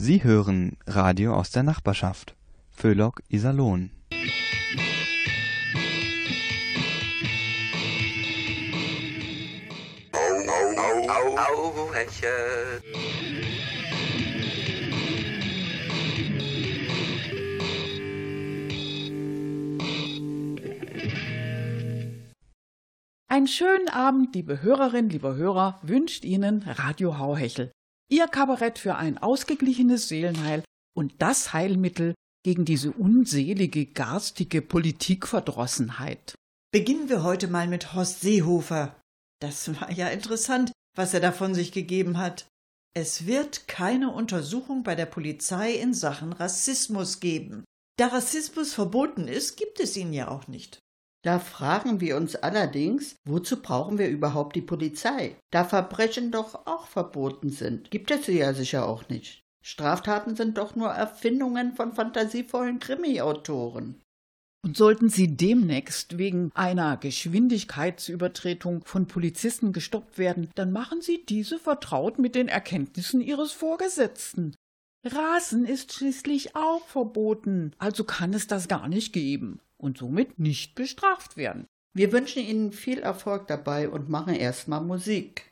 Sie hören Radio aus der Nachbarschaft. Föhlock Iserlohn. Auerchen. Einen schönen Abend, liebe Hörerinnen, liebe Hörer, wünscht Ihnen Radio Hauhechel. Ihr Kabarett für ein ausgeglichenes Seelenheil und das Heilmittel gegen diese unselige, garstige Politikverdrossenheit. Beginnen wir heute mal mit Horst Seehofer. Das war ja interessant, was er da von sich gegeben hat. Es wird keine Untersuchung bei der Polizei in Sachen Rassismus geben. Da Rassismus verboten ist, gibt es ihn ja auch nicht. Da fragen wir uns allerdings, wozu brauchen wir überhaupt die Polizei? Da Verbrechen doch auch verboten sind, gibt es sie ja sicher auch nicht. Straftaten sind doch nur Erfindungen von fantasievollen Krimi-Autoren. Und sollten Sie demnächst wegen einer Geschwindigkeitsübertretung von Polizisten gestoppt werden, dann machen Sie diese vertraut mit den Erkenntnissen Ihres Vorgesetzten. Rasen ist schließlich auch verboten, also kann es das gar nicht geben und somit nicht bestraft werden. Wir wünschen Ihnen viel Erfolg dabei und machen erstmal Musik.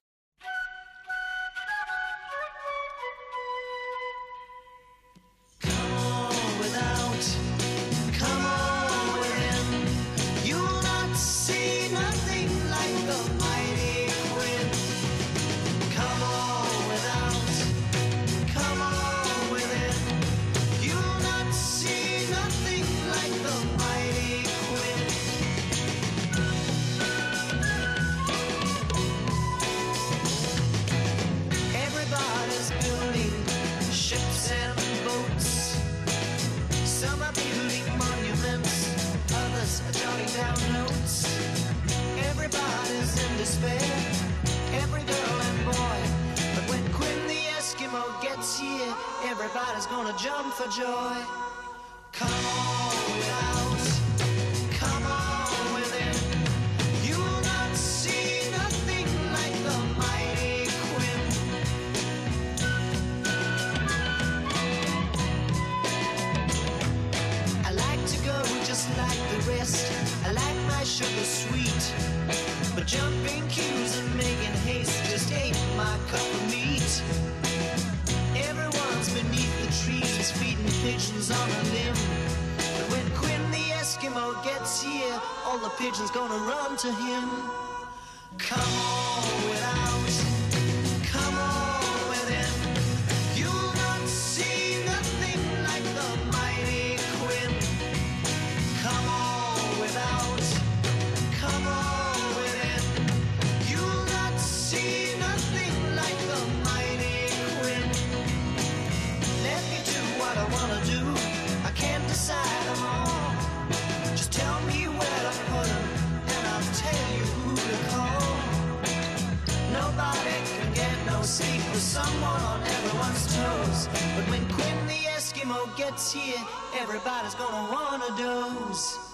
Everybody's gonna wanna doze.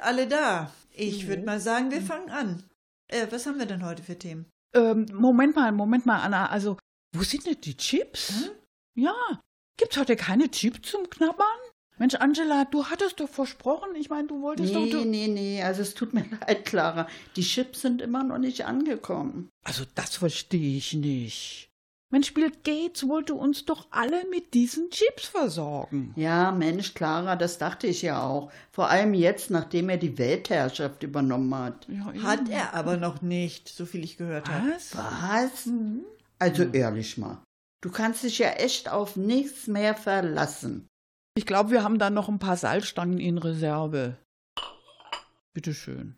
Sind alle da? Ich Mhm. würde mal sagen, wir fangen an. Äh, was haben wir denn heute für Themen? Ähm, Moment mal, Moment mal, Anna. Also, wo sind denn die Chips? Ja, gibt's heute keine Chips zum Knabbern? Mensch, Angela, du hattest doch versprochen. Ich meine, du wolltest Nee, doch. Du nee, nee, also es tut mir leid, Clara. Die Chips sind immer noch nicht angekommen. also, das verstehe ich nicht. Mensch, Bill Gates wollte uns doch alle mit diesen Chips versorgen. Ja, Mensch, Clara, das dachte ich ja auch. Vor allem jetzt, nachdem er die Weltherrschaft übernommen hat. Ja, Hat er aber noch nicht, so viel ich gehört habe. Was? Was? Also ehrlich mal. Du kannst dich ja echt auf nichts mehr verlassen. Ich glaube, wir haben da noch ein paar Salzstangen in Reserve. Bitteschön.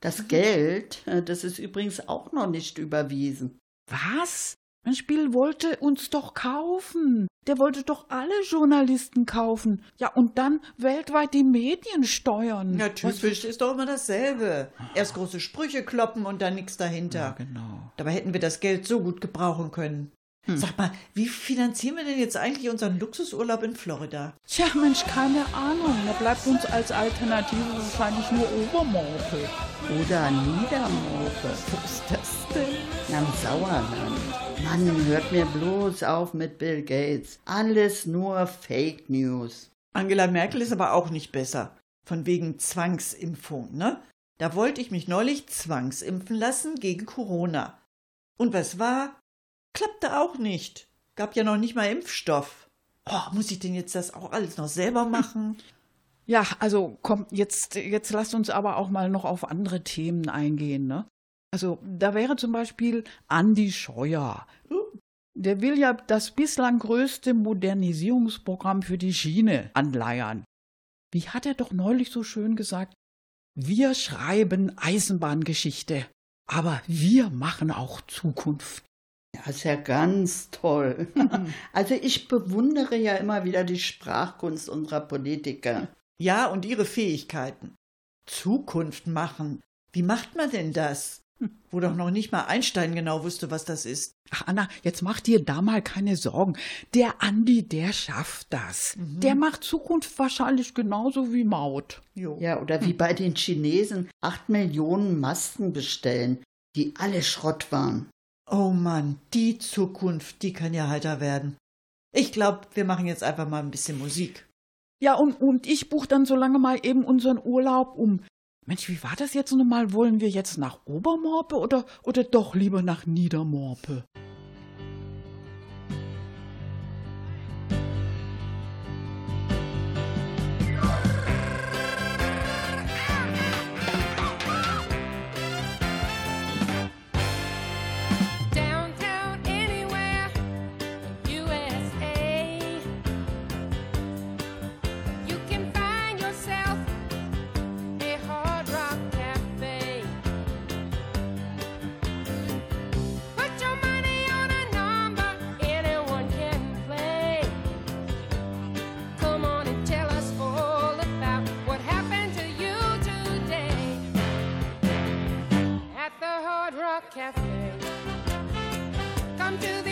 Das Geld, äh, das ist übrigens auch noch nicht überwiesen. Was? Mensch, Bill wollte uns doch kaufen. Der wollte doch alle Journalisten kaufen. Ja, und dann weltweit die Medien steuern. Ja, typisch ist doch immer dasselbe. Erst große Sprüche kloppen und dann nichts dahinter. Ja, genau. Dabei hätten wir das Geld so gut gebrauchen können. Sag mal, wie finanzieren wir denn jetzt eigentlich unseren Luxusurlaub in Florida? Tja, Mensch, keine Ahnung. Da bleibt uns als Alternative wahrscheinlich nur Obermorkel. Oder Niedermorpe. Wo ist das denn? Am Sauerland. Mann, hört mir bloß auf mit Bill Gates. Alles nur Fake News. Angela Merkel ist aber auch nicht besser. Von wegen Zwangsimpfung, ne? Da wollte ich mich neulich zwangsimpfen lassen gegen Corona. Und was war? Klappte auch nicht. Gab ja noch nicht mal Impfstoff. Oh, muss ich denn jetzt das auch alles noch selber machen? Ja, also komm, jetzt, jetzt lasst uns aber auch mal noch auf andere Themen eingehen, ne? Also, da wäre zum Beispiel Andi Scheuer. Der will ja das bislang größte Modernisierungsprogramm für die Schiene anleiern. Wie hat er doch neulich so schön gesagt? Wir schreiben Eisenbahngeschichte, aber wir machen auch Zukunft. Ja, ist ja ganz toll. Also ich bewundere ja immer wieder die Sprachkunst unserer Politiker. Ja, und ihre Fähigkeiten. Zukunft machen. Wie macht man denn das? Wo doch noch nicht mal Einstein genau wusste, was das ist. Ach, Anna, jetzt mach dir da mal keine Sorgen. Der Andi, der schafft das. Der macht Zukunft wahrscheinlich genauso wie Maut. Jo. Ja, oder wie bei den Chinesen acht Millionen Masken bestellen, die alle Schrott waren. Oh Mann, die Zukunft, die kann ja heiter werden. Ich glaube, wir machen jetzt einfach mal ein bisschen Musik. Ja, und, und ich buch dann so lange mal eben unseren Urlaub um. Mensch, wie war das jetzt nochmal? Wollen wir jetzt nach Obermorpe oder, oder doch lieber nach Niedermorpe? Rock Cafe. Come to the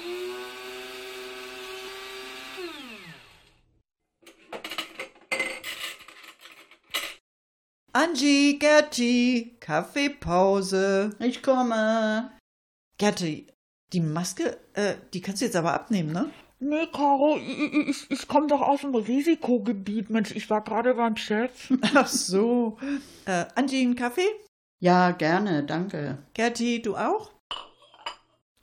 Angie, Gerti, Kaffeepause. Ich komme. Gerti, die Maske, äh, die kannst du jetzt aber abnehmen, ne? Nee, Caro, ich, ich, ich komme doch aus dem Risikogebiet, Mensch. Ich war gerade beim Chef. Ach so. Äh, Angie, einen Kaffee? Ja, gerne, danke. Gerti, du auch?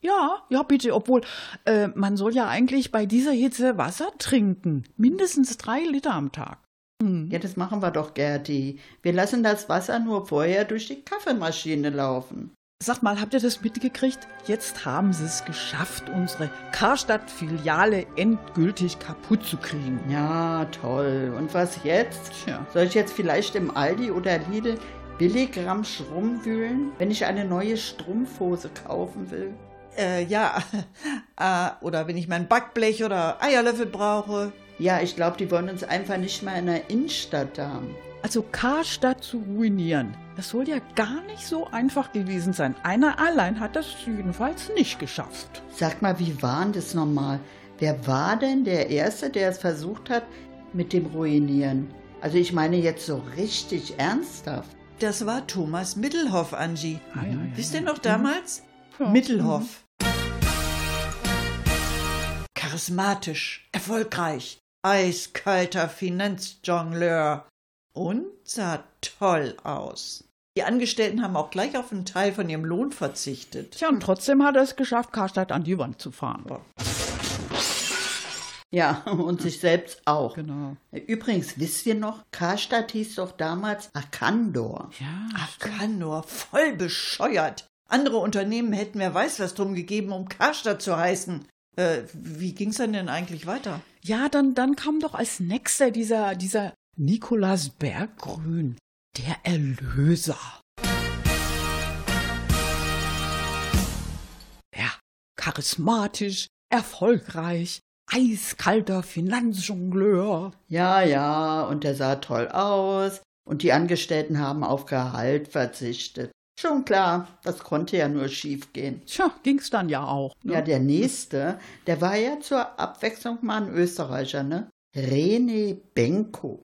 Ja, ja, bitte, obwohl äh, man soll ja eigentlich bei dieser Hitze Wasser trinken. Mindestens drei Liter am Tag. Hm. Ja, das machen wir doch, Gerti. Wir lassen das Wasser nur vorher durch die Kaffeemaschine laufen. Sag mal, habt ihr das mitgekriegt? Jetzt haben sie es geschafft, unsere Karstadt-Filiale endgültig kaputt zu kriegen. Ja, toll. Und was jetzt? Tja. Soll ich jetzt vielleicht im Aldi oder Lidl Billigramm rumwühlen, wenn ich eine neue Strumpfhose kaufen will? Äh, ja. äh, oder wenn ich mein Backblech oder Eierlöffel brauche. Ja, ich glaube, die wollen uns einfach nicht mal in der Innenstadt haben. Also Karstadt zu ruinieren, das soll ja gar nicht so einfach gewesen sein. Einer allein hat das jedenfalls nicht geschafft. Sag mal, wie war denn das nochmal? Wer war denn der Erste, der es versucht hat mit dem Ruinieren? Also ich meine jetzt so richtig ernsthaft. Das war Thomas Mittelhoff, Angie. Ah, ja, ja, Wisst ihr noch damals? Ja. Mittelhoff. Charismatisch, erfolgreich, eiskalter Finanzjongleur und sah toll aus. Die Angestellten haben auch gleich auf einen Teil von ihrem Lohn verzichtet. Tja, und trotzdem hat er es geschafft, Karstadt an die Wand zu fahren. Ja, und sich selbst auch. Genau. Übrigens, wisst ihr noch, Karstadt hieß doch damals Arkandor. Ja, nur, voll bescheuert. Andere Unternehmen hätten wer weiß was drum gegeben, um Karstadt zu heißen. Äh, wie ging's denn denn eigentlich weiter? ja dann, dann kam doch als nächster dieser, dieser Nikolaus Berggrün, der Erlöser. Ja, charismatisch, erfolgreich, eiskalter Finanzjongleur. Ja, ja, und der sah toll aus. Und die Angestellten haben auf Gehalt verzichtet. Schon klar, das konnte ja nur schief gehen. Tja, ging's dann ja auch. Ne? Ja, der nächste, der war ja zur Abwechslung mal ein Österreicher, ne? René Benko.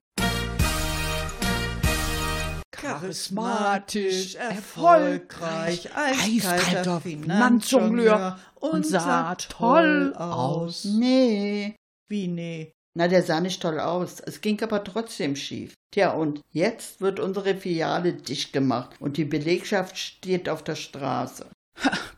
charismatisch, erfolgreich, eiskalter Finanzjongleur und sah toll aus. Nee. Wie nee? Na, der sah nicht toll aus. Es ging aber trotzdem schief. Tja, und jetzt wird unsere Filiale dicht gemacht und die Belegschaft steht auf der Straße.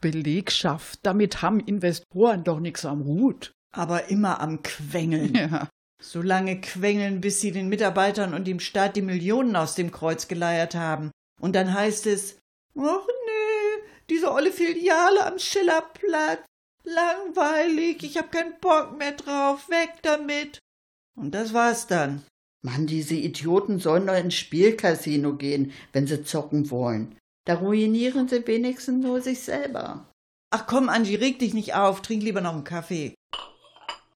Belegschaft, damit haben Investoren doch nichts am Hut. Aber immer am Quengeln. Ja. So lange quengeln, bis sie den Mitarbeitern und dem Staat die Millionen aus dem Kreuz geleiert haben. Und dann heißt es, ach nee, diese olle Filiale am Schillerplatz. Langweilig, ich hab keinen Bock mehr drauf, weg damit. Und das war's dann. Mann, diese Idioten sollen doch ins Spielcasino gehen, wenn sie zocken wollen. Da ruinieren sie wenigstens nur sich selber. Ach komm, Angie, reg dich nicht auf, trink lieber noch einen Kaffee.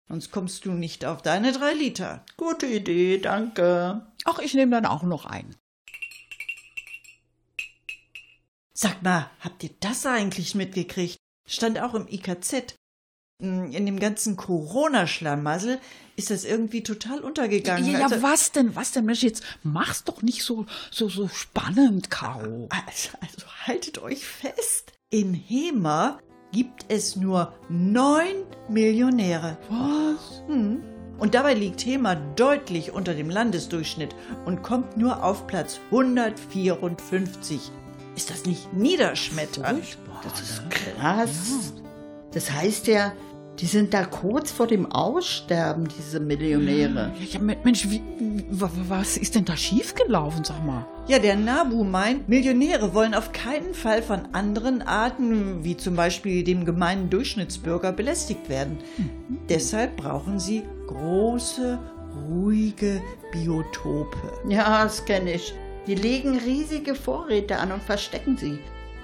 Sonst kommst du nicht auf deine drei Liter. Gute Idee, danke. Ach, ich nehme dann auch noch ein. Sag mal, habt ihr das eigentlich mitgekriegt? Stand auch im IKZ. In dem ganzen Corona-Schlamassel ist das irgendwie total untergegangen. Ja, ja, Also- was denn, was denn, Mensch, jetzt mach's doch nicht so, so, so spannend, Caro. Also, also haltet euch fest. In Hema gibt es nur neun Millionäre. Was? Hm. Und dabei liegt Hema deutlich unter dem Landesdurchschnitt und kommt nur auf Platz 154. Ist das nicht niederschmetternd? Das ist krass. Das heißt ja, die sind da kurz vor dem Aussterben, diese Millionäre. Ja, ja, Mensch, wie, wa- wa- was ist denn da schiefgelaufen, sag mal? Ja, der Nabu meint, Millionäre wollen auf keinen Fall von anderen Arten, wie zum Beispiel dem gemeinen Durchschnittsbürger, belästigt werden. Deshalb brauchen sie große, ruhige Biotope. Ja, das kenne ich. Die legen riesige Vorräte an und verstecken sie.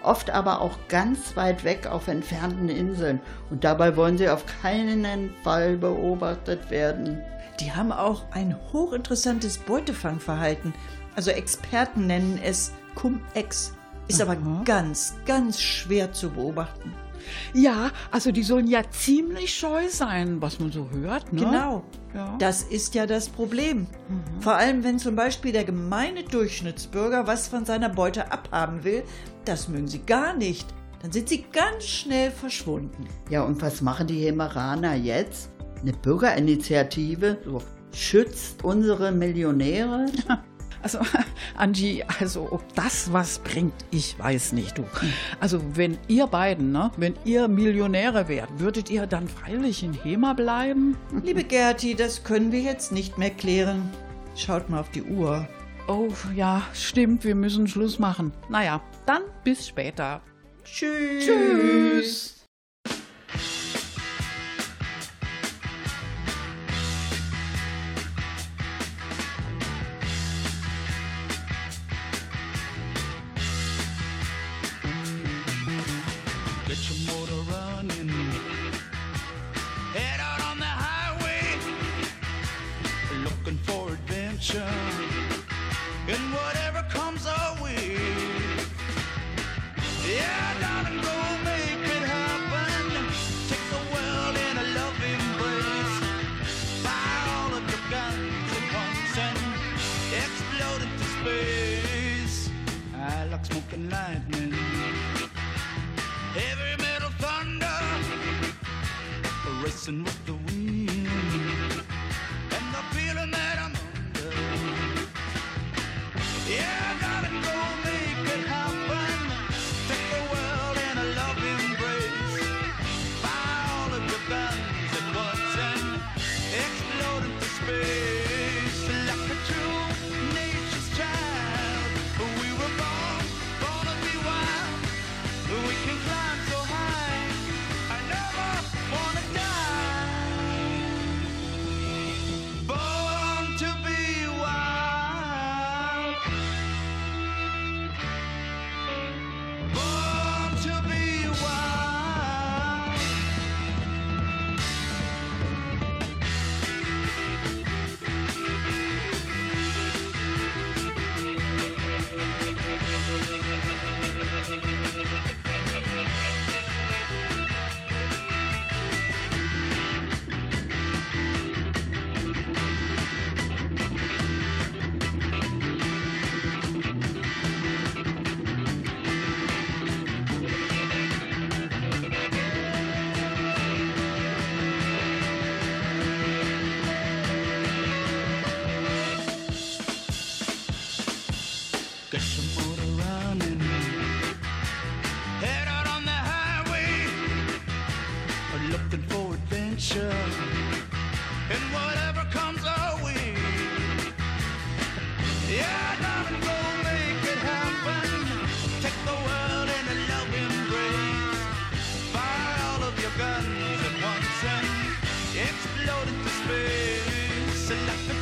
Oft aber auch ganz weit weg auf entfernten Inseln. Und dabei wollen sie auf keinen Fall beobachtet werden. Die haben auch ein hochinteressantes Beutefangverhalten. Also Experten nennen es Cum-Ex. Ist aber ganz, ganz schwer zu beobachten. Ja, also die sollen ja ziemlich scheu sein, was man so hört, ne? Genau. Ja. Das ist ja das Problem. Vor allem, wenn zum Beispiel der gemeine Durchschnittsbürger was von seiner Beute abhaben will, das mögen sie gar nicht. Dann sind sie ganz schnell verschwunden. Ja, und was machen die Hemeraner jetzt? Eine Bürgerinitiative? So, schützt unsere Millionäre? Also, Angie, also ob das was bringt, ich weiß nicht, du. Also, wenn ihr beiden, ne, wenn ihr Millionäre wärt, würdet ihr dann freilich in Hema bleiben? Liebe Gerti, das können wir jetzt nicht mehr klären. Schaut mal auf die Uhr. Oh, ja, stimmt, wir müssen Schluss machen. Naja, dann bis später. Tschüss. Tschüss. And. nothing, nothing.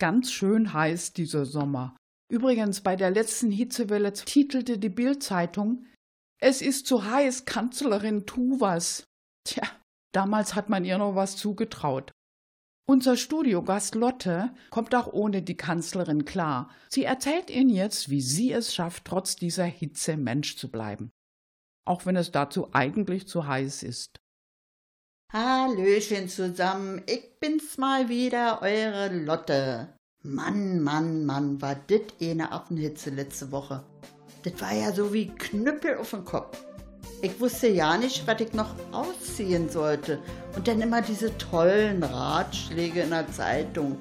Ganz schön heiß dieser Sommer. Übrigens, bei der letzten Hitzewelle titelte die Bild-Zeitung: Es ist zu heiß, Kanzlerin, tu was. Tja, damals hat man ihr noch was zugetraut. Unser Studiogast Lotte kommt auch ohne die Kanzlerin klar. Sie erzählt Ihnen jetzt, wie sie es schafft, trotz dieser Hitze Mensch zu bleiben. Auch wenn es dazu eigentlich zu heiß ist. Hallöchen zusammen, ich bin's mal wieder, eure Lotte. Mann, Mann, Mann, war dit eine Affenhitze letzte Woche. Das war ja so wie Knüppel auf den Kopf. Ich wusste ja nicht, was ich noch ausziehen sollte. Und dann immer diese tollen Ratschläge in der Zeitung.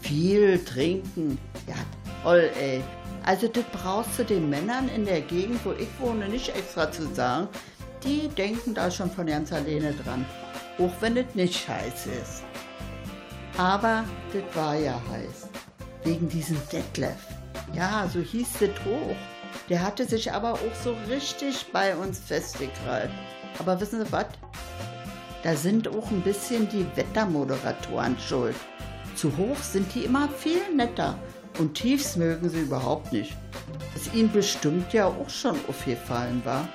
Viel trinken. Ja, toll, ey. Also das brauchst du den Männern in der Gegend, wo ich wohne, nicht extra zu sagen. Die denken da schon von ganz alleine dran. Auch wenn es nicht heiß ist. Aber das war ja heiß. Wegen diesem Detlef. Ja, so hieß das hoch. Der hatte sich aber auch so richtig bei uns festgekrallt. Aber wissen Sie was? Da sind auch ein bisschen die Wettermoderatoren schuld. Zu hoch sind die immer viel netter und tiefs mögen sie überhaupt nicht. Ist ihnen bestimmt ja auch schon aufgefallen war.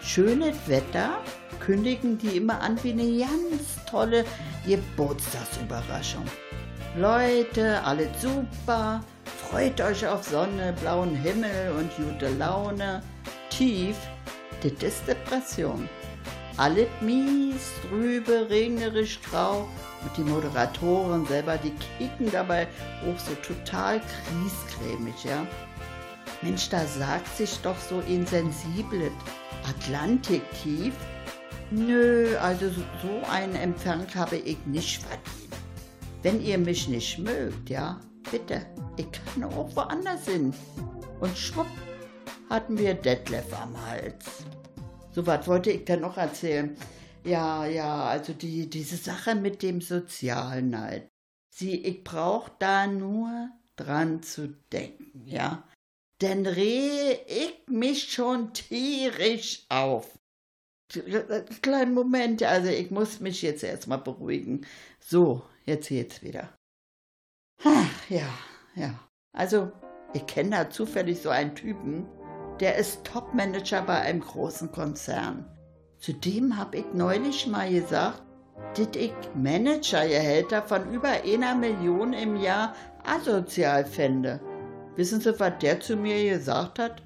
Schönes Wetter kündigen die immer an wie eine ganz tolle Geburtstagsüberraschung. Leute, alles super, freut euch auf Sonne, blauen Himmel und gute Laune. Tief, das ist Depression. Alles mies, trübe, regnerisch, grau. Und die Moderatoren selber, die kicken dabei auch so total kriescremig, ja. Mensch, da sagt sich doch so insensibel. Atlantiktief? Nö, also so einen Empfang habe ich nicht verdient. Wenn ihr mich nicht mögt, ja, bitte, ich kann auch woanders hin. Und schwupp, hatten wir Detlef am Hals. So was wollte ich dann noch erzählen. Ja, ja, also die, diese Sache mit dem Sozialneid. Sie, ich brauch da nur dran zu denken, ja. Denn reh ich mich schon tierisch auf. Kleinen Moment, also ich muss mich jetzt erstmal beruhigen. So, jetzt geht's wieder. Ach, ja, ja. Also, ich kenne da zufällig so einen Typen, der ist Topmanager bei einem großen Konzern. Zudem habe ich neulich mal gesagt, dass ich Managergehälter von über einer Million im Jahr asozial fände. Wissen Sie, was der zu mir gesagt hat?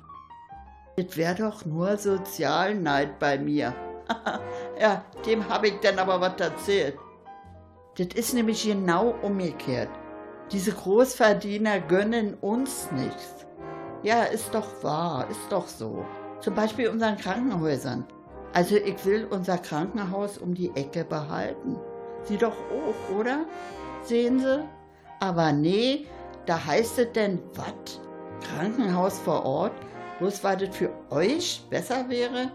Das wäre doch nur Sozialneid bei mir. ja, dem habe ich dann aber was erzählt. Das ist nämlich genau umgekehrt. Diese Großverdiener gönnen uns nichts. Ja, ist doch wahr, ist doch so. Zum Beispiel unseren Krankenhäusern. Also ich will unser Krankenhaus um die Ecke behalten. Sie doch auch, oder? Sehen Sie? Aber nee, da heißt es denn, was? Krankenhaus vor Ort? Bloß weil das für euch besser wäre?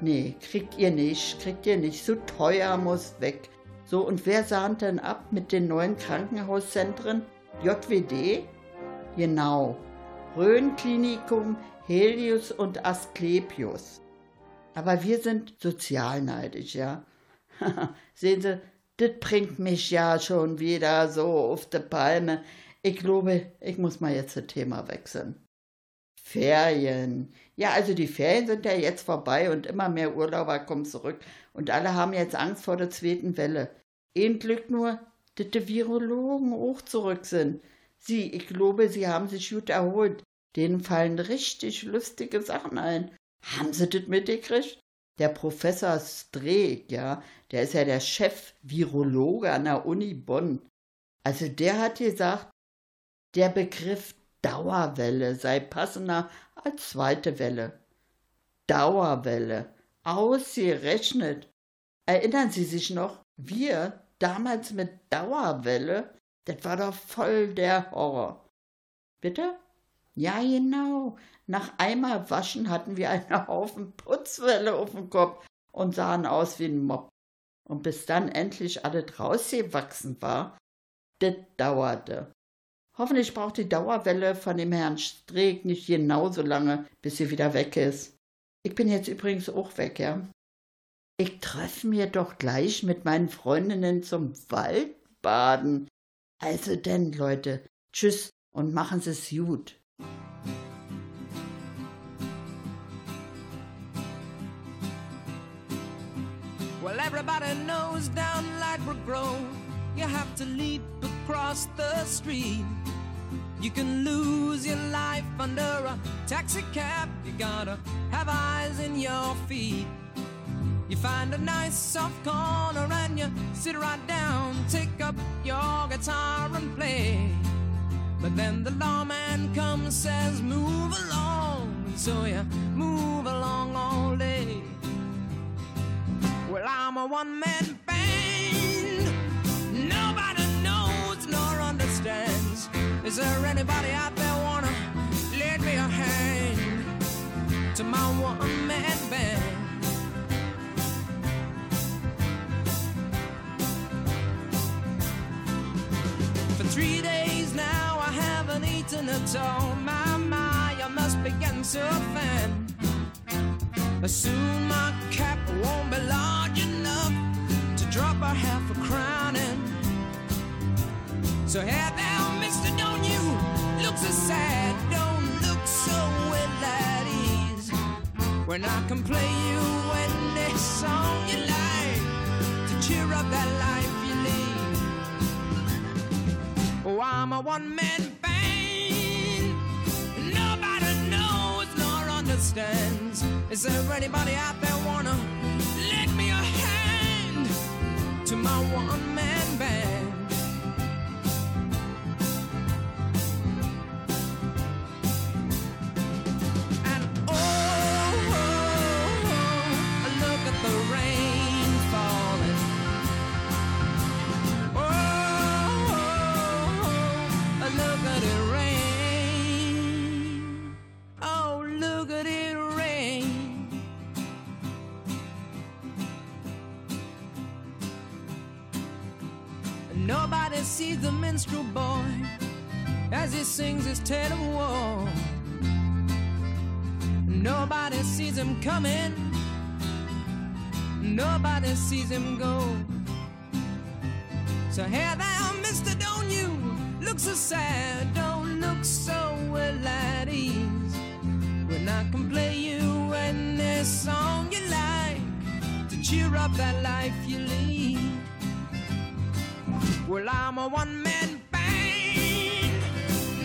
Nee, kriegt ihr nicht, kriegt ihr nicht. So teuer muss weg. So, und wer sahnt denn ab mit den neuen Krankenhauszentren? JWD? Genau. Rhön-Klinikum, Helios und Asklepios. Aber wir sind sozialneidig, ja. Sehen Sie, das bringt mich ja schon wieder so auf die Palme. Ich glaube, ich muss mal jetzt das Thema wechseln. Ferien. Ja, also die Ferien sind ja jetzt vorbei und immer mehr Urlauber kommen zurück und alle haben jetzt Angst vor der zweiten Welle. Ein Glück nur, dass die Virologen auch zurück sind. Sie, ich glaube, sie haben sich gut erholt. Denen fallen richtig lustige Sachen ein. Haben Sie das mitgekriegt? Der Professor Streeck, ja, der ist ja der Chef-Virologe an der Uni Bonn. Also der hat gesagt, der Begriff Dauerwelle sei passender als zweite Welle. Dauerwelle. Ausgerechnet. Erinnern Sie sich noch? Wir damals mit Dauerwelle? Das war doch voll der Horror. Bitte? Ja, genau. Nach einmal waschen hatten wir einen Haufen Putzwelle auf dem Kopf und sahen aus wie ein Mob. Und bis dann endlich alles rausgewachsen war, das dauerte. Hoffentlich braucht die Dauerwelle von dem Herrn Streeck nicht genauso lange, bis sie wieder weg ist. Ich bin jetzt übrigens auch weg, ja. Ich treffe mir doch gleich mit meinen Freundinnen zum Waldbaden. Also denn, Leute, tschüss und machen Sie es gut. Well, everybody knows down Ladbroke Grove, you have to leap across the street. You can lose your life under a taxi cab. You gotta have eyes in your feet. You find a nice soft corner and you sit right down, take up your guitar and play. But then the lawman comes, says, move along. So you move along all day. Well, I'm a one man anybody out there wanna lend me a hand to my one man band? For three days now, I haven't eaten at all. My, my, I must begin to offend. Soon my cap won't be large enough to drop a half a crown in. So now, mister, don't you look so sad, don't look so at ease. When I can play you any song you like to cheer up that life you lead. Oh, I'm a one-man band. Nobody knows nor understands. Is there anybody out there wanna lend me a hand to my one-man band? Nobody sees the minstrel boy as he sings his tale of war. Nobody sees him coming. Nobody sees him go. So here there, mister, don't you look so sad, don't look so well at ease. When I can play you any song you like to cheer up that life you lead. Well, I'm a one-man band.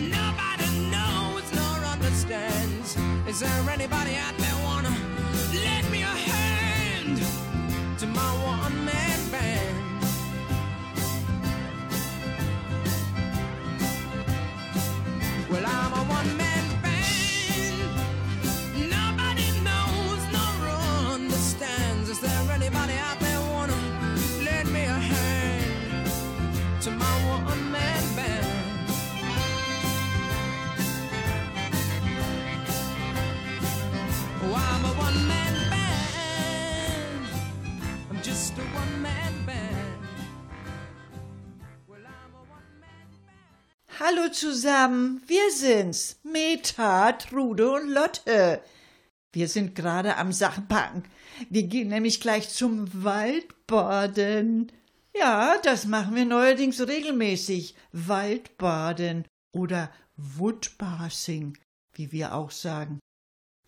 Nobody knows nor understands. Is there anybody out there wanna lend me a hand to my one-man band? Well, I'm a one-man band. Hallo zusammen, wir sind's. Meta, Trude und Lotte. Wir sind gerade am Sachen packen. Wir gehen nämlich gleich zum Waldbaden. Ja, das machen wir neuerdings regelmäßig. Waldbaden oder Woodbathing, wie wir auch sagen.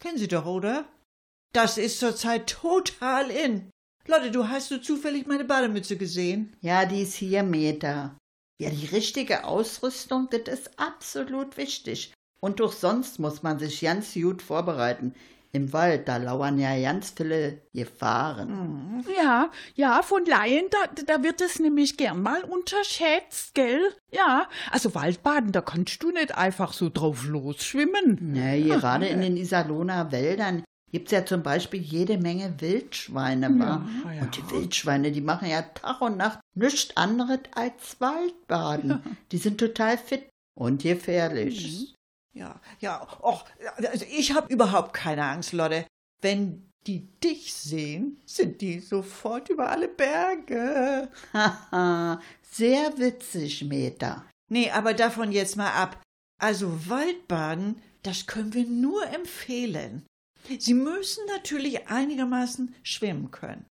Kennen Sie doch, oder? Das ist zurzeit total in. Lotte, du hast du zufällig meine Bademütze gesehen? Ja, die ist hier Meter. Ja, die richtige Ausrüstung, das ist absolut wichtig. Und doch sonst muss man sich ganz gut vorbereiten. Im Wald, da lauern ja ganz viele Gefahren. Ja, ja, von Laien, da, da wird es nämlich gern mal unterschätzt, gell? Ja, also Waldbaden, da kannst du nicht einfach so drauf losschwimmen. Ja, gerade in den Iserlohner Wäldern gibt's ja zum Beispiel jede Menge Wildschweine. wa? ja. Und die Wildschweine, die machen ja Tag und Nacht nichts anderes als Waldbaden. Die sind total fit und gefährlich. Ja, ja, och, also ich habe überhaupt keine Angst, Lotte. Wenn die dich sehen, sind die sofort über alle Berge. Haha, sehr witzig, Meta. Nee, aber davon jetzt mal ab. Also Waldbaden, das können wir nur empfehlen. Sie müssen natürlich einigermaßen schwimmen können.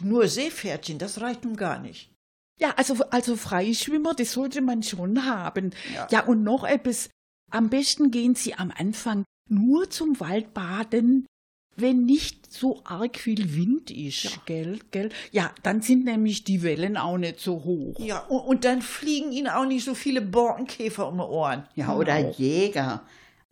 Nur Seepferdchen, das reicht nun gar nicht. Ja, also, also Freischwimmer, das sollte man schon haben. Ja. Ja, und noch etwas. Am besten gehen Sie am Anfang nur zum Waldbaden, wenn nicht so arg viel Wind ist, gell, gell? Ja, dann sind nämlich die Wellen auch nicht so hoch. Ja, und, und dann fliegen Ihnen auch nicht so viele Borkenkäfer um die Ohren. Ja, oder Jäger.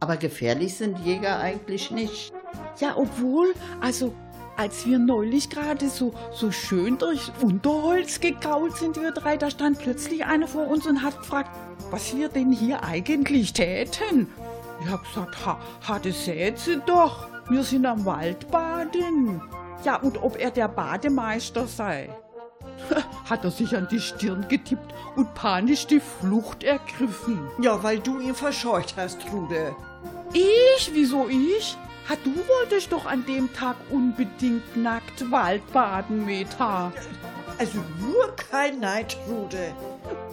Aber gefährlich sind Jäger eigentlich nicht. Ja, obwohl, also, als wir neulich gerade so, so schön durchs Unterholz gegault sind, wir drei, da stand plötzlich einer vor uns und hat gefragt, was wir denn hier eigentlich täten. Ich hab gesagt, ha, ha, das seht sie doch. Wir sind am Waldbaden. Ja, und ob er der Bademeister sei. Hat er sich an die Stirn getippt und panisch die Flucht ergriffen. Ja, weil du ihn verscheucht hast, Trude. Ich? Wieso ich? Ha, du wolltest doch an dem Tag unbedingt nackt Waldbaden, Meta. Also nur kein Neid, Trude.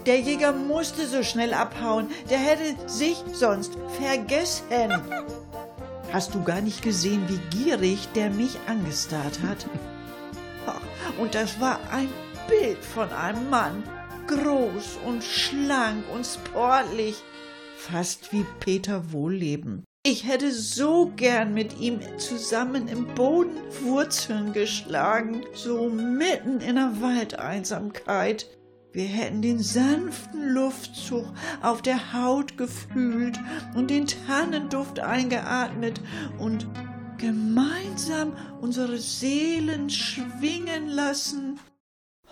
Der Jäger musste so schnell abhauen. Der hätte sich sonst vergessen. Hast du gar nicht gesehen, wie gierig der mich angestarrt hat? Und das war ein Bild von einem Mann. Groß und schlank und sportlich. Fast wie Peter Wohlleben. Ich hätte so gern mit ihm zusammen im Boden Wurzeln geschlagen, so mitten in der Waldeinsamkeit. Wir hätten den sanften Luftzug auf der Haut gefühlt und den Tannenduft eingeatmet und gemeinsam unsere Seelen schwingen lassen.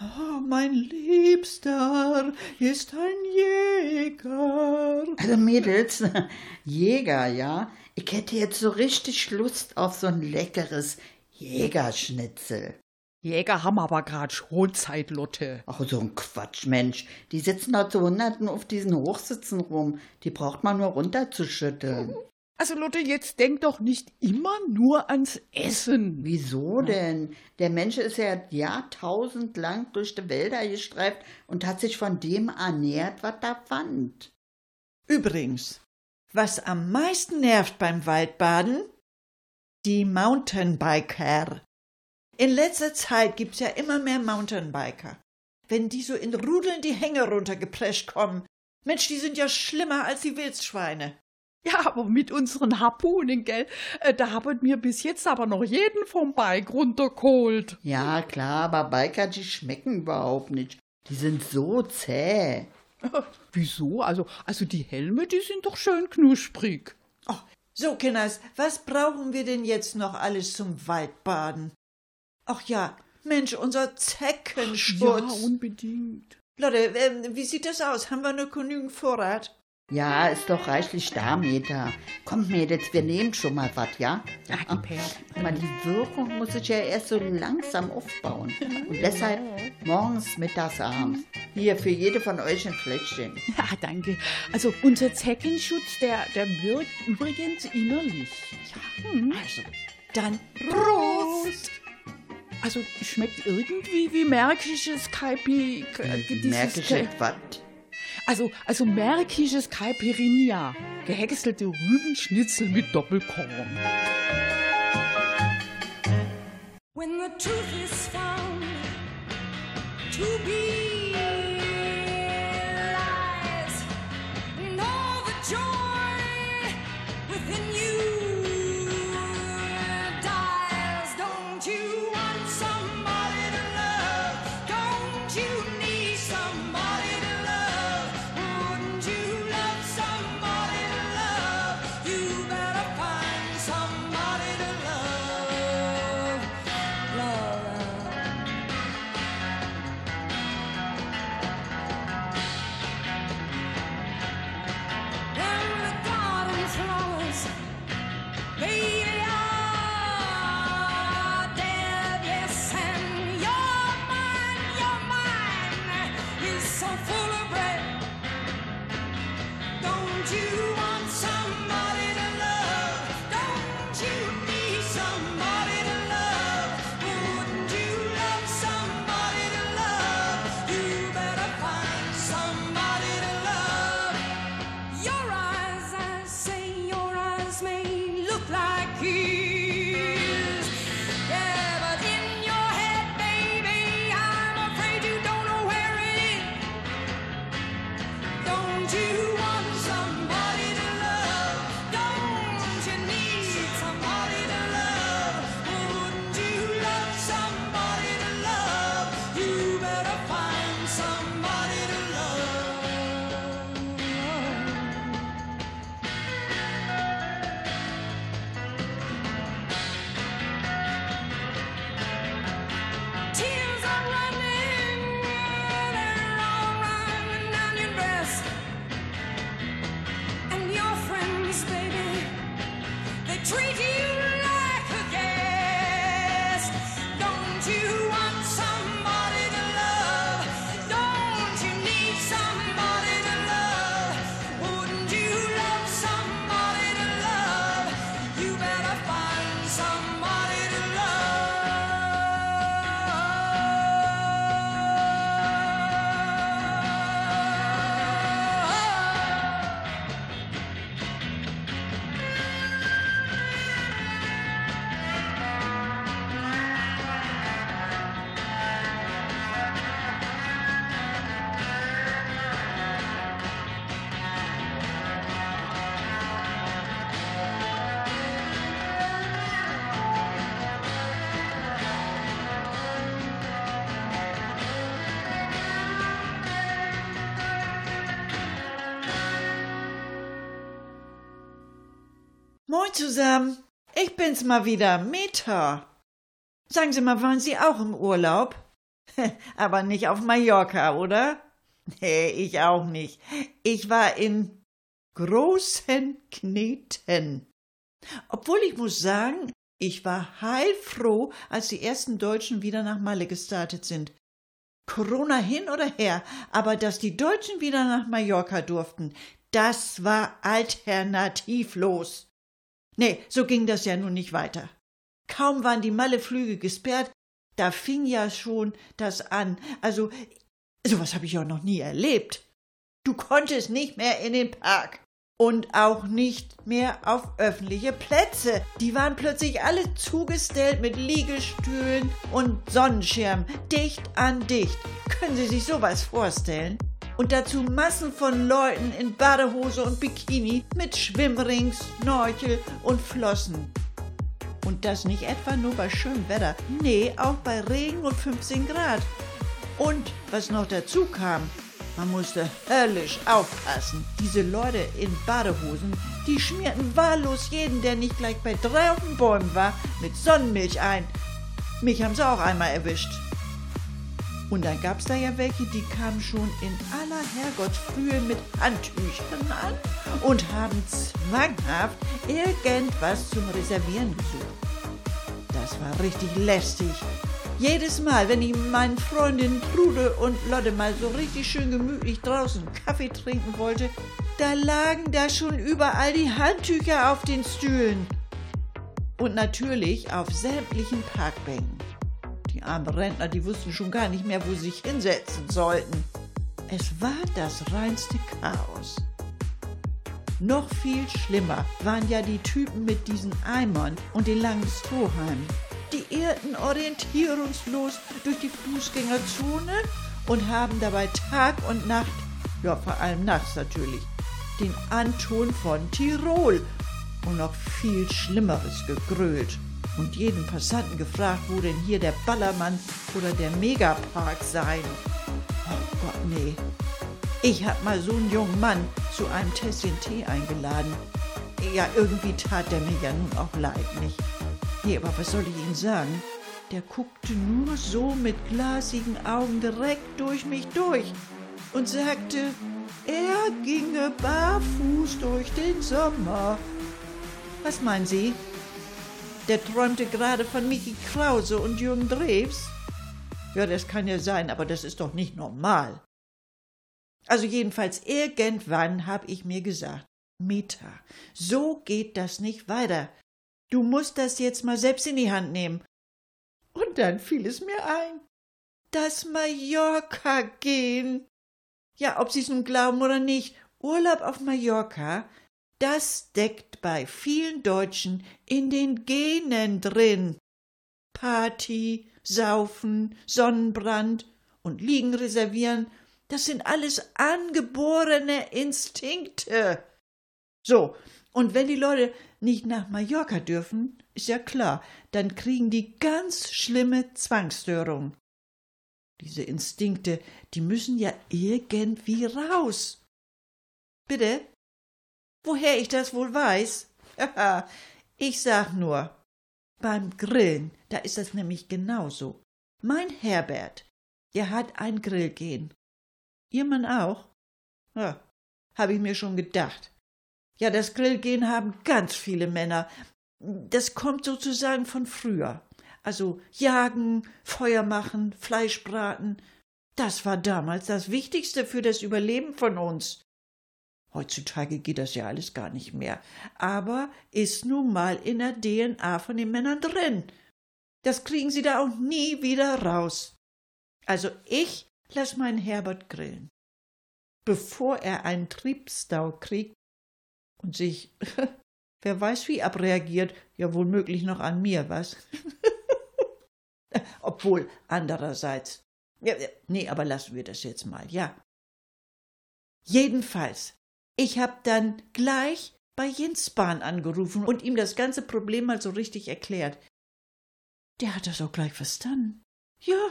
Oh, mein Liebster ist ein Jäger. Also Mädels, Jäger, ja? Ich hätte jetzt so richtig Lust auf so ein leckeres Jägerschnitzel. Jäger haben aber grad schon Zeit, Lotte. Ach, so ein Quatsch, Mensch. Die sitzen da zu Hunderten auf diesen Hochsitzen rum. Die braucht man nur runterzuschütteln. Also Lotte, jetzt denk doch nicht immer nur ans Essen. Wieso denn? Der Mensch ist ja jahrtausendlang durch die Wälder gestreift und hat sich von dem ernährt, was er fand. Übrigens, was am meisten nervt beim Waldbaden? Die Mountainbiker. In letzter Zeit gibt's ja immer mehr Mountainbiker. Wenn die so in Rudeln die Hänge runtergeprescht kommen, Mensch, die sind ja schlimmer als die Wildschweine. Ja, aber mit unseren Harpunen, gell? Äh, Da haben wir bis jetzt aber noch jeden vom Bike runtergeholt. Ja, klar, aber Biker, die schmecken überhaupt nicht. Die sind so zäh. Wieso? Also, also die Helme, die sind doch schön knusprig. Oh, so, Kinders, was brauchen wir denn jetzt noch alles zum Waldbaden? Ach ja, Mensch, unser Zeckenschutz. Ja, unbedingt. Leute, ähm, wie sieht das aus? Haben wir nur genügend Vorrat? Ja, ist doch reichlich da, Meta. Kommt, Mädels, wir nehmen schon mal was, ja? Ach, die Perle. Mal, die Wirkung muss sich ja erst so langsam aufbauen. Und deshalb morgens, mittags, abends. Hier, für jede von euch ein Fläschchen. Ja, danke. Also unser Zeckenschutz, der, der wirkt übrigens innerlich. Ja, hm. Also, dann Prost! Also schmeckt irgendwie wie märkisches Kaipi... dieses Märkische Kai- was? Also, also märkisches Caipirinha. Gehäckselte Rübenschnitzel mit Doppelkorn. When the truth is found to be zusammen. Ich bin's mal wieder, Meta. Sagen Sie mal, waren Sie auch im Urlaub? Aber nicht auf Mallorca, oder? Nee, ich auch nicht. Ich war in großen Kneten. Obwohl ich muss sagen, ich war heilfroh, als die ersten Deutschen wieder nach Malle gestartet sind. Corona hin oder her, aber dass die Deutschen wieder nach Mallorca durften, das war alternativlos. Nee, so ging das ja nun nicht weiter. Kaum waren die Malle-Flüge gesperrt, da fing ja schon das an. Also, sowas habe ich auch noch nie erlebt. Du konntest nicht mehr in den Park und auch nicht mehr auf öffentliche Plätze. Die waren plötzlich alle zugestellt mit Liegestühlen und Sonnenschirmen, dicht an dicht. Können Sie sich sowas vorstellen? Und dazu Massen von Leuten in Badehose und Bikini mit Schwimmrings, Schnorchel und Flossen. Und das nicht etwa nur bei schönem Wetter, nee, auch bei Regen und 15 Grad. Und was noch dazu kam, man musste höllisch aufpassen. Diese Leute in Badehosen, die schmierten wahllos jeden, der nicht gleich bei drei auf den Bäumen war, mit Sonnenmilch ein. Mich haben sie auch einmal erwischt. Und dann gab's da ja welche, die kamen schon in aller Herrgottsfrühe mit Handtüchern an und haben zwanghaft irgendwas zum Reservieren gesucht. Das war richtig lästig. Jedes Mal, wenn ich mit meinen Freundinnen Trude und Lotte mal so richtig schön gemütlich draußen Kaffee trinken wollte, da lagen da schon überall die Handtücher auf den Stühlen. Und natürlich auf sämtlichen Parkbänken. Armen Rentner, die wussten schon gar nicht mehr, wo sie sich hinsetzen sollten. Es war das reinste Chaos. Noch viel schlimmer waren ja die Typen mit diesen Eimern und den langen Strohhalmen. Die irrten orientierungslos durch die Fußgängerzone und haben dabei Tag und Nacht, ja vor allem nachts natürlich, den Anton von Tirol und noch viel Schlimmeres gegrölt und jeden Passanten gefragt, wo denn hier der Ballermann oder der Megapark seien. Oh Gott, nee. Ich hab mal so einen jungen Mann zu einem Tässchen Tee eingeladen. Ja, irgendwie tat der mir ja nun auch leid, nicht? Nee, aber was soll ich Ihnen sagen? Der guckte nur so mit glasigen Augen direkt durch mich durch und sagte, er ginge barfuß durch den Sommer. Was meinen Sie? Der träumte gerade von Mickey Krause und Jürgen Drews? Ja, das kann ja sein, aber das ist doch nicht normal. Also jedenfalls irgendwann hab ich mir gesagt, Meta, so geht das nicht weiter. Du musst das jetzt mal selbst in die Hand nehmen. Und dann fiel es mir ein. Das Mallorca gehen. Ja, ob Sie's nun glauben oder nicht, Urlaub auf Mallorca, das deckt bei vielen Deutschen in den Genen drin. Party, Saufen, Sonnenbrand und Liegen reservieren, das sind alles angeborene Instinkte. So, und wenn die Leute nicht nach Mallorca dürfen, ist ja klar, dann kriegen die ganz schlimme Zwangsstörung. Diese Instinkte, die müssen ja irgendwie raus. Bitte? Woher ich das wohl weiß? ich sag nur, beim Grillen, da ist das nämlich genauso. Mein Herbert, der hat ein Grillgehen. Ihr Mann auch? Ja, hab ich mir schon gedacht. Ja, das Grillgehen haben ganz viele Männer. Das kommt sozusagen von früher. Also jagen, Feuer machen, Fleisch braten. Das war damals das Wichtigste für das Überleben von uns. Heutzutage geht das ja alles gar nicht mehr. Aber ist nun mal in der DNA von den Männern drin. Das kriegen sie da auch nie wieder raus. Also ich lass meinen Herbert grillen. Bevor er einen Triebstau kriegt, und sich, wer weiß wie abreagiert, ja womöglich noch an mir, was? Obwohl, andererseits, ja, nee, aber lassen wir das jetzt mal, ja. Jedenfalls, ich hab dann gleich bei Jens Bahn angerufen und ihm das ganze Problem mal so richtig erklärt. Der hat das auch gleich verstanden. Ja.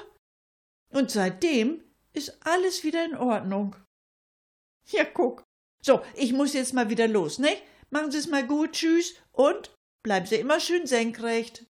Und seitdem ist alles wieder in Ordnung. Ja, guck. So, ich muss jetzt mal wieder los, ne? Machen Sie es mal gut, tschüss und bleiben Sie immer schön senkrecht.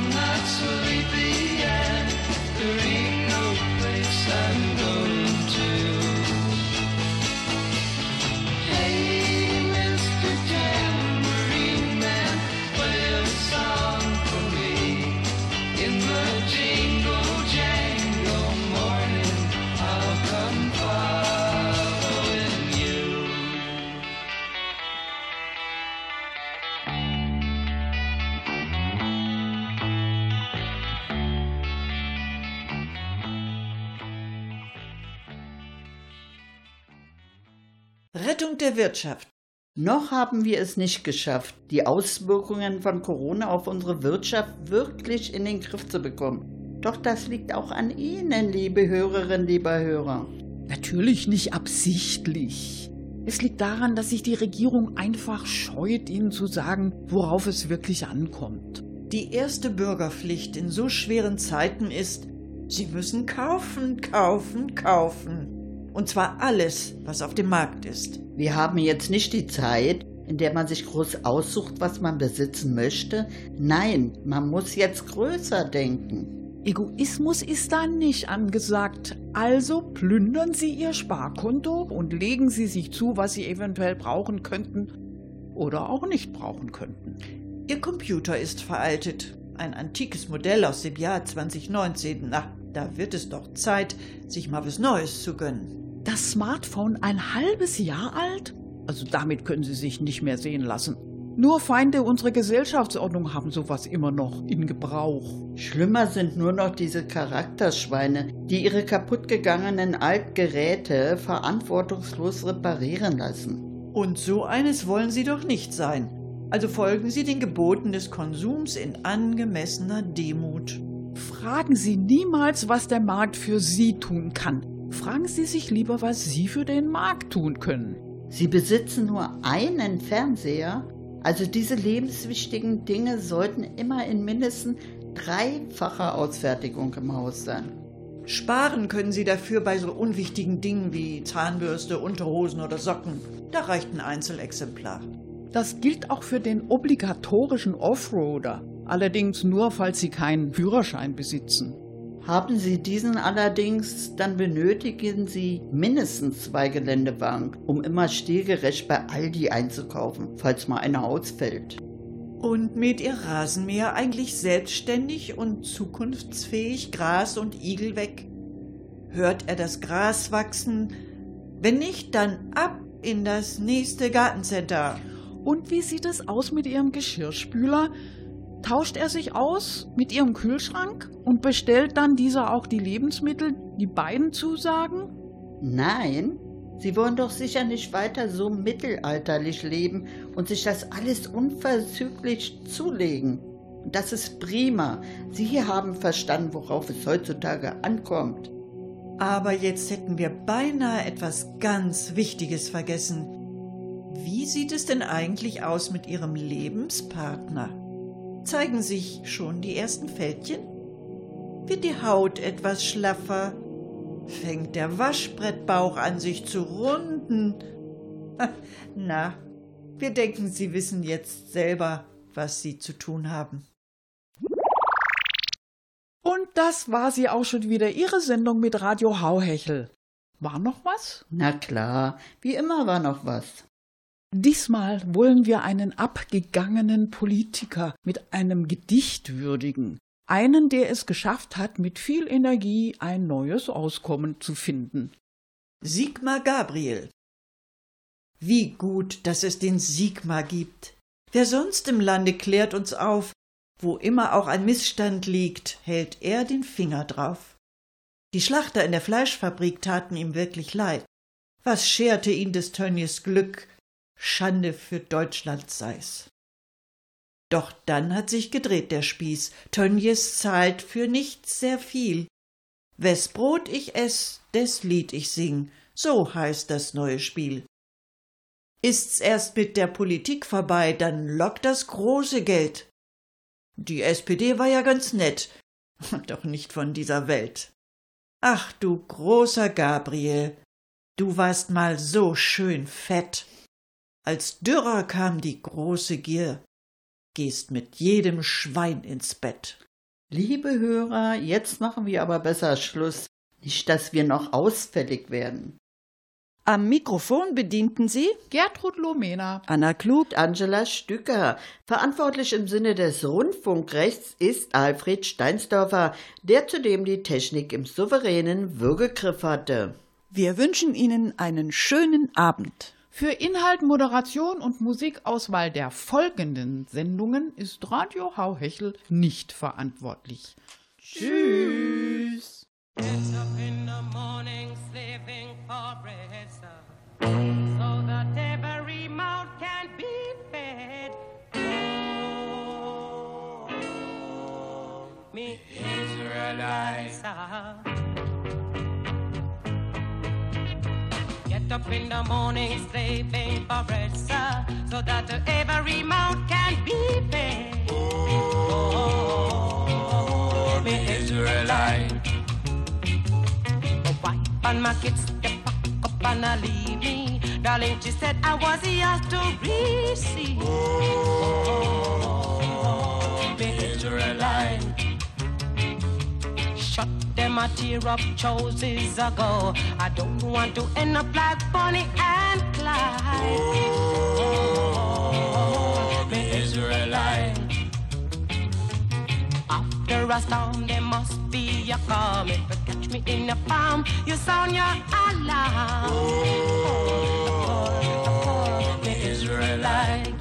I'm not sleepy yet. There ain't. Wirtschaft. Noch haben wir es nicht geschafft, die Auswirkungen von Corona auf unsere Wirtschaft wirklich in den Griff zu bekommen. Doch das liegt auch an Ihnen, liebe Hörerinnen, lieber Hörer. Natürlich nicht absichtlich. Es liegt daran, dass sich die Regierung einfach scheut, Ihnen zu sagen, worauf es wirklich ankommt. Die erste Bürgerpflicht in so schweren Zeiten ist, Sie müssen kaufen, kaufen, kaufen. Und zwar alles, was auf dem Markt ist. Wir haben jetzt nicht die Zeit, in der man sich groß aussucht, was man besitzen möchte. Nein, man muss jetzt größer denken. Egoismus ist da nicht angesagt. Also plündern Sie Ihr Sparkonto und legen Sie sich zu, was Sie eventuell brauchen könnten oder auch nicht brauchen könnten. Ihr Computer ist veraltet. Ein antikes Modell aus dem Jahr 2019. Na, da wird es doch Zeit, sich mal was Neues zu gönnen. Das Smartphone ein halbes Jahr alt? Also damit können Sie sich nicht mehr sehen lassen. Nur Feinde unserer Gesellschaftsordnung haben sowas immer noch in Gebrauch. Schlimmer sind nur noch diese Charakterschweine, die ihre kaputtgegangenen Altgeräte verantwortungslos reparieren lassen. Und so eines wollen Sie doch nicht sein. Also folgen Sie den Geboten des Konsums in angemessener Demut. Fragen Sie niemals, was der Markt für Sie tun kann. Fragen Sie sich lieber, was Sie für den Markt tun können. Sie besitzen nur einen Fernseher? Also diese lebenswichtigen Dinge sollten immer in mindestens dreifacher Ausfertigung im Haus sein. Sparen können Sie dafür bei so unwichtigen Dingen wie Zahnbürste, Unterhosen oder Socken. Da reicht ein Einzelexemplar. Das gilt auch für den obligatorischen Offroader. Allerdings nur, falls Sie keinen Führerschein besitzen. Haben Sie diesen allerdings, dann benötigen Sie mindestens zwei Geländewagen, um immer stilgerecht bei Aldi einzukaufen, falls mal einer ausfällt. Und mäht Ihr Rasenmäher eigentlich selbstständig und zukunftsfähig Gras und Igel weg? Hört er das Gras wachsen? Wenn nicht, dann ab in das nächste Gartencenter. Und wie sieht es aus mit Ihrem Geschirrspüler? Tauscht er sich aus mit Ihrem Kühlschrank und bestellt dann dieser auch die Lebensmittel, die beiden zusagen? Nein, Sie wollen doch sicher nicht weiter so mittelalterlich leben und sich das alles unverzüglich zulegen. Das ist prima. Sie haben verstanden, worauf es heutzutage ankommt. Aber jetzt hätten wir beinahe etwas ganz Wichtiges vergessen. Wie sieht es denn eigentlich aus mit Ihrem Lebenspartner? Zeigen sich schon die ersten Fältchen? Wird die Haut etwas schlaffer? Fängt der Waschbrettbauch an sich zu runden? Na, wir denken, Sie wissen jetzt selber, was Sie zu tun haben. Und das war sie auch schon wieder, Ihre Sendung mit Radio Hauhechel. War noch was? Na klar, wie immer war noch was. Diesmal wollen wir einen abgegangenen Politiker mit einem Gedicht würdigen. Einen, der es geschafft hat, mit viel Energie ein neues Auskommen zu finden. Sigmar Gabriel. Wie gut, dass es den Sigmar gibt. Wer sonst im Lande klärt uns auf, wo immer auch ein Missstand liegt, hält er den Finger drauf. Die Schlachter in der Fleischfabrik taten ihm wirklich leid. Was scherte ihn des Tönnies Glück? Schande für Deutschland sei's. Doch dann hat sich gedreht der Spieß. Tönnies zahlt für nichts sehr viel. Wes Brot ich ess, des Lied ich sing. So heißt das neue Spiel. Ist's erst mit der Politik vorbei, dann lockt das große Geld. Die SPD war ja ganz nett, doch nicht von dieser Welt. Ach du großer Gabriel, du warst mal so schön fett. Als Dürrer kam die große Gier, gehst mit jedem Schwein ins Bett. Liebe Hörer, jetzt machen wir aber besser Schluss. Nicht, dass wir noch ausfällig werden. Am Mikrofon bedienten sie Gertrud Lomena. Anna Klug, Angela Stücker. Verantwortlich im Sinne des Rundfunkrechts ist Alfred Steinsdorfer, der zudem die Technik im souveränen Würgegriff hatte. Wir wünschen Ihnen einen schönen Abend. Für Inhalt, Moderation und Musikauswahl der folgenden Sendungen ist Radio Hauhechel nicht verantwortlich. Tschüss. Get up in the morning, slaving for sir, so that every mouth can be fed. Oh, me Israelites, Get up in the morning, slaving for bread, sir, so that every mouth can be fed. Oh, me Israelites. My wife and my kids, they pack up and I leave me. Darling, she said I was yours to receive. Oh, me Israelite. Shut them a tear up choices ago. I don't want to end up like Bonnie and Clyde. Oh, me Israelite. After a storm, there must be a calm. If you catch me in a palm, you sound your alarm. Oh, the Israelite.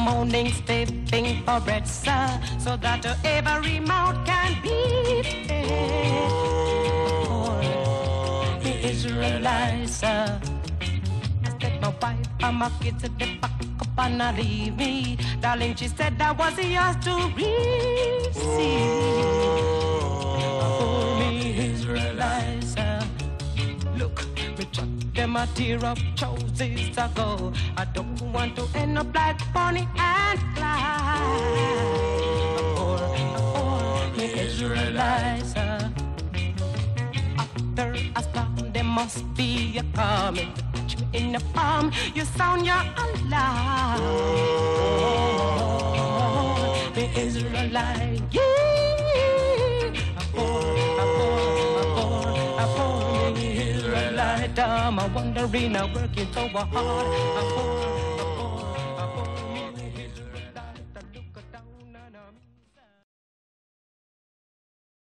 Morning, stepping for bread, sir, so that every mouth can be fed. The Israelites, sir. I said my wife and my kids at the back up and I leave me. Darling, she said I was yours to receive. Oh, me Israelites, sir. Look, me chuck them a tear up choices ago. I don't want to end up like Bonnie and Clyde. Oh, oh, me Israelites, sir. After a storm, there must be a you catch me in the palm, you sound your alarm. Oh, the Israelite. I'm a wondering, I'm working so hard.